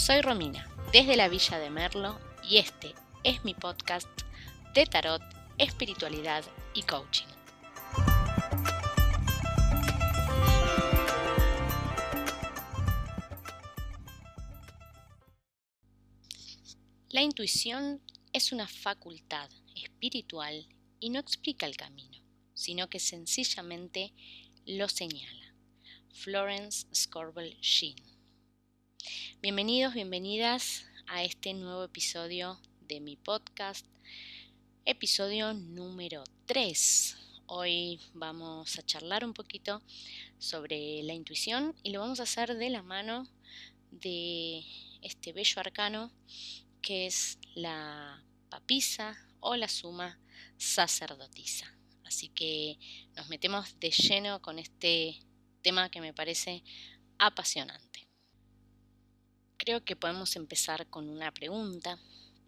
Soy Romina, desde la Villa de Merlo, y este es mi podcast de tarot, espiritualidad y coaching. La intuición es una facultad espiritual y no explica el camino, sino que sencillamente lo señala. Florence Scorbel Sheen. Bienvenidos, bienvenidas a este nuevo episodio de mi podcast, episodio número 3. Hoy vamos a charlar un poquito sobre la intuición y lo vamos a hacer de la mano de este bello arcano que es la papisa o la suma sacerdotisa. Así que nos metemos de lleno con este tema que me parece apasionante. Creo que podemos empezar con una pregunta,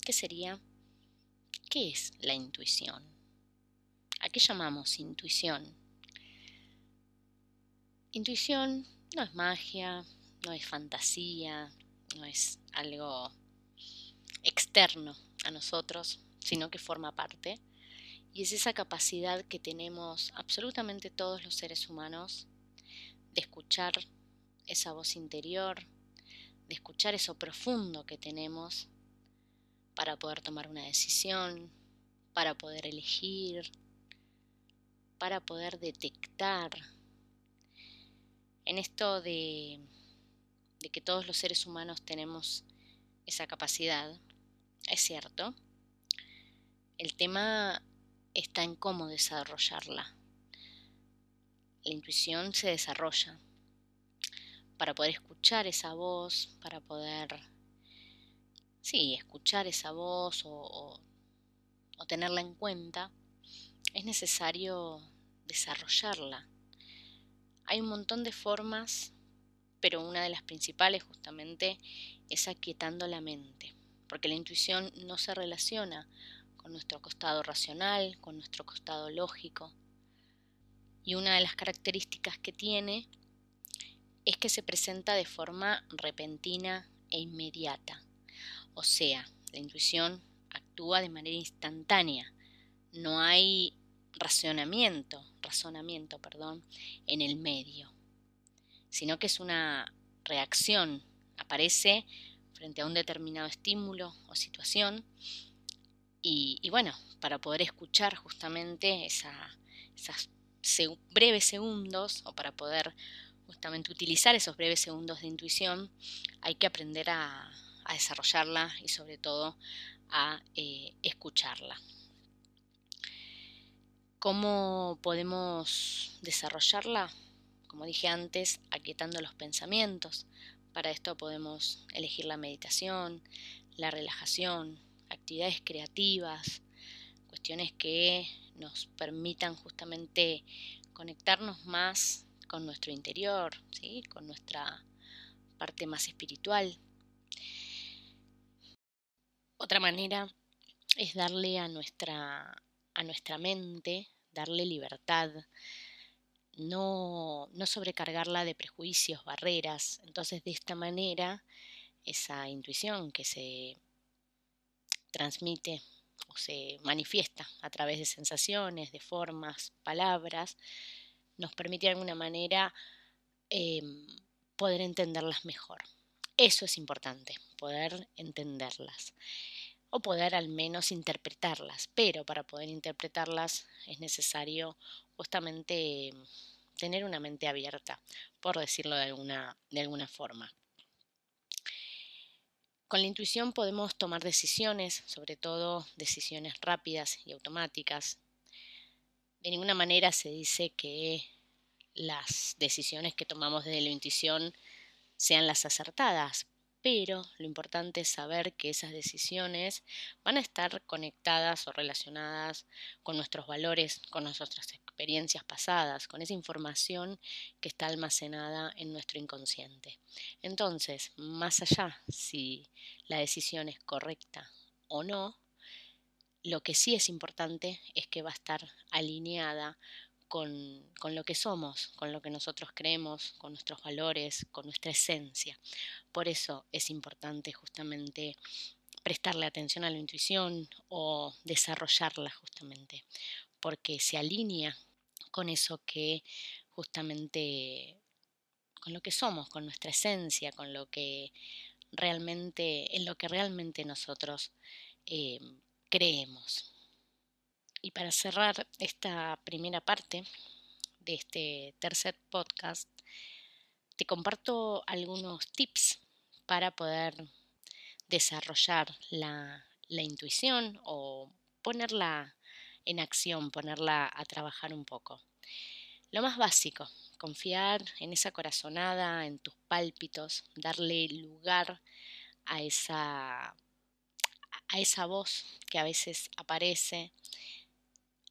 que sería, ¿qué es la intuición? ¿A qué llamamos intuición? Intuición no es magia, no es fantasía, no es algo externo a nosotros, sino que forma parte. Y es esa capacidad que tenemos absolutamente todos los seres humanos de escuchar esa voz interior, de escuchar eso profundo que tenemos para poder tomar una decisión, para poder elegir, para poder detectar. En esto de, de que todos los seres humanos tenemos esa capacidad, es cierto. El tema está en cómo desarrollarla. La intuición se desarrolla para poder escuchar esa voz, para poder, sí, escuchar esa voz o, o tenerla en cuenta, es necesario desarrollarla. Hay un montón de formas, pero una de las principales justamente es aquietando la mente porque la intuición no se relaciona con nuestro costado racional, con nuestro costado lógico. Y una de las características que tiene es que se presenta de forma repentina e inmediata. O sea, la intuición actúa de manera instantánea. No hay razonamiento, razonamiento, perdón, en el medio, sino que es una reacción, aparece frente a un determinado estímulo o situación. Y, bueno, para poder escuchar justamente esa, esas breves segundos o para poder justamente utilizar esos breves segundos de intuición, hay que aprender a, desarrollarla y sobre todo a eh, escucharla. ¿Cómo podemos desarrollarla? Como dije antes, aquietando los pensamientos, para esto podemos elegir la meditación, la relajación, actividades creativas, cuestiones que nos permitan justamente conectarnos más con nuestro interior, ¿sí? con nuestra parte más espiritual. Otra manera es darle a nuestra, a nuestra mente, darle libertad, no, no sobrecargarla de prejuicios, barreras. Entonces, de esta manera, esa intuición que se transmite o se manifiesta a través de sensaciones, de formas, palabras, nos permite de alguna manera em, poder entenderlas mejor. Eso es importante, poder entenderlas o poder al menos interpretarlas, pero para poder interpretarlas es necesario justamente tener una mente abierta, por decirlo de alguna, de alguna forma. Con la intuición podemos tomar decisiones, sobre todo decisiones rápidas y automáticas. De ninguna manera se dice que las decisiones que tomamos desde la intuición sean las acertadas, pero lo importante es saber que esas decisiones van a estar conectadas o relacionadas con nuestros valores, con nuestras experiencias pasadas, con esa información que está almacenada en nuestro inconsciente. Entonces, más allá si la decisión es correcta o no, lo que sí es importante es que va a estar alineada con, con, lo que somos, con lo que nosotros creemos, con nuestros valores, con nuestra esencia. Por eso es importante justamente prestarle atención a la intuición o desarrollarla justamente, porque se alinea con eso que justamente, con lo que somos, con nuestra esencia, con lo que realmente, en lo que realmente nosotros eh, creemos. Y para cerrar esta primera parte de este tercer podcast, te comparto algunos tips para poder desarrollar la, intuición o ponerla en acción, ponerla a trabajar un poco. Lo más básico, confiar en esa corazonada, en tus pálpitos, darle lugar a esa, a esa voz que a veces aparece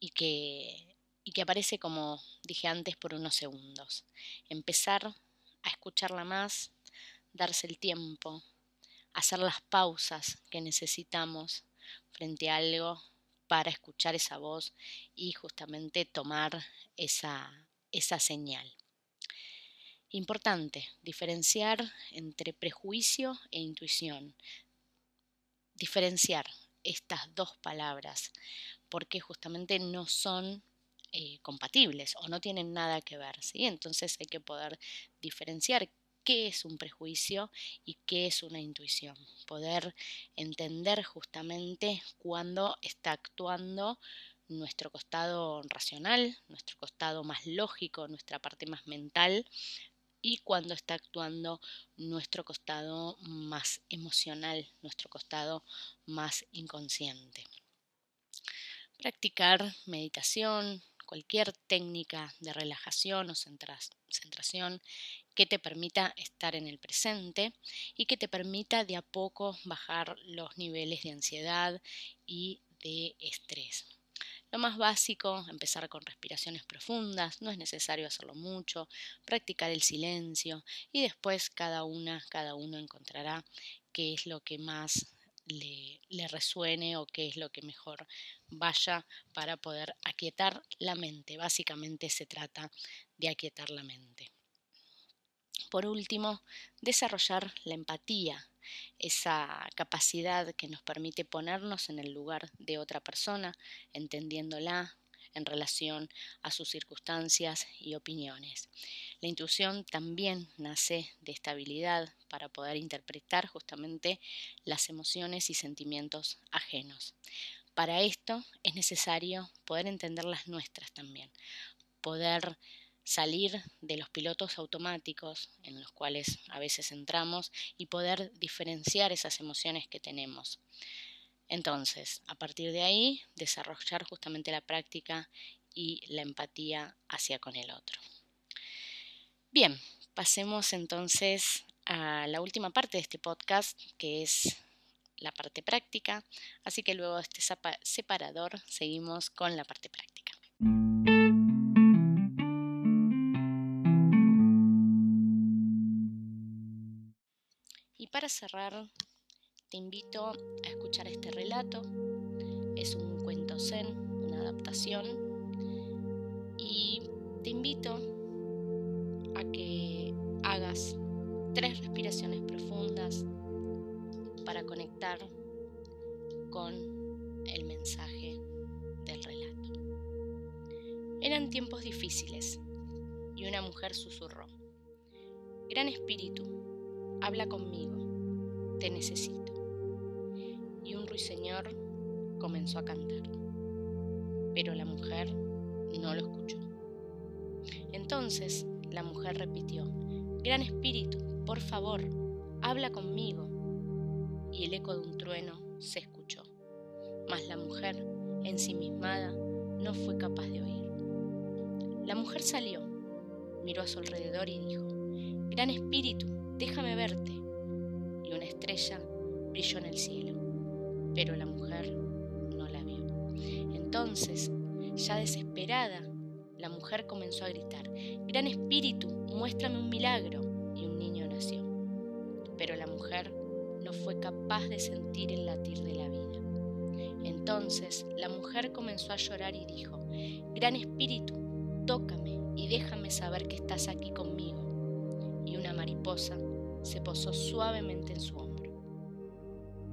y que, y que aparece como dije antes por unos segundos. Empezar a escucharla más, darse el tiempo, hacer las pausas que necesitamos frente a algo para escuchar esa voz y justamente tomar esa, esa señal. Importante, diferenciar entre prejuicio e intuición. Diferenciar estas dos palabras, porque justamente no son eh, compatibles o no tienen nada que ver. Entonces hay que poder diferenciar qué es un prejuicio y qué es una intuición. Poder entender justamente cuándo está actuando nuestro costado racional, nuestro costado más lógico, nuestra parte más mental y cuando está actuando nuestro costado más emocional, nuestro costado más inconsciente. Practicar meditación, cualquier técnica de relajación o centración que te permita estar en el presente y que te permita de a poco bajar los niveles de ansiedad y de estrés. Lo más básico, empezar con respiraciones profundas, no es necesario hacerlo mucho, practicar el silencio y después cada una, cada uno encontrará qué es lo que más le, le, resuene o qué es lo que mejor vaya para poder aquietar la mente. Básicamente se trata de aquietar la mente. Por último, desarrollar la empatía, esa capacidad que nos permite ponernos en el lugar de otra persona, entendiéndola en relación a sus circunstancias y opiniones. La intuición también nace de esta habilidad para poder interpretar justamente las emociones y sentimientos ajenos. Para esto es necesario poder entender las nuestras también, poder salir de los pilotos automáticos en los cuales a veces entramos y poder diferenciar esas emociones que tenemos. Entonces, a partir de ahí, desarrollar justamente la práctica y la empatía hacia con el otro. Bien, pasemos entonces a la última parte de este podcast, que es la parte práctica. Así que luego de este separador seguimos con la parte práctica. Para cerrar, te invito a escuchar este relato. Es un cuento zen, una adaptación. Y te invito a que hagas tres respiraciones profundas para conectar con el mensaje del relato. Eran tiempos difíciles y una mujer susurró, Gran Espíritu, habla conmigo te necesito. Y un ruiseñor comenzó a cantar, pero la mujer no lo escuchó. Entonces la mujer repitió, Gran Espíritu, por favor, habla conmigo. Y el eco de un trueno se escuchó, mas la mujer, ensimismada, no fue capaz de oír. La mujer salió, miró a su alrededor y dijo, Gran Espíritu, déjame verte una estrella brilló en el cielo, pero la mujer no la vio. Entonces, ya desesperada, la mujer comenzó a gritar, Gran Espíritu, muéstrame un milagro, y un niño nació. Pero la mujer no fue capaz de sentir el latir de la vida. Entonces la mujer comenzó a llorar y dijo, Gran Espíritu, tócame y déjame saber que estás aquí conmigo. Y una mariposa se posó suavemente en su hombro.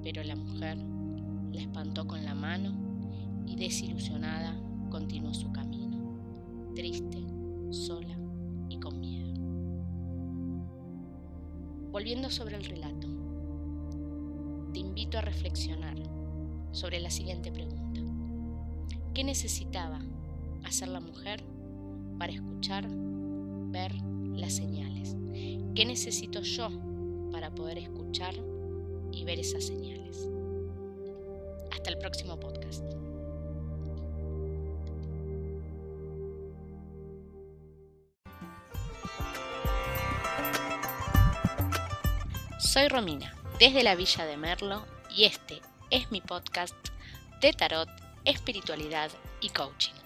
Pero la mujer la espantó con la mano y desilusionada continuó su camino, triste, sola y con miedo. Volviendo sobre el relato, te invito a reflexionar sobre la siguiente pregunta. ¿Qué necesitaba hacer la mujer para escuchar, ver las señales? ¿Qué necesito yo para poder escuchar y ver esas señales? Hasta el próximo podcast. Soy Romina, desde la Villa de Merlo, y este es mi podcast de tarot, espiritualidad y coaching.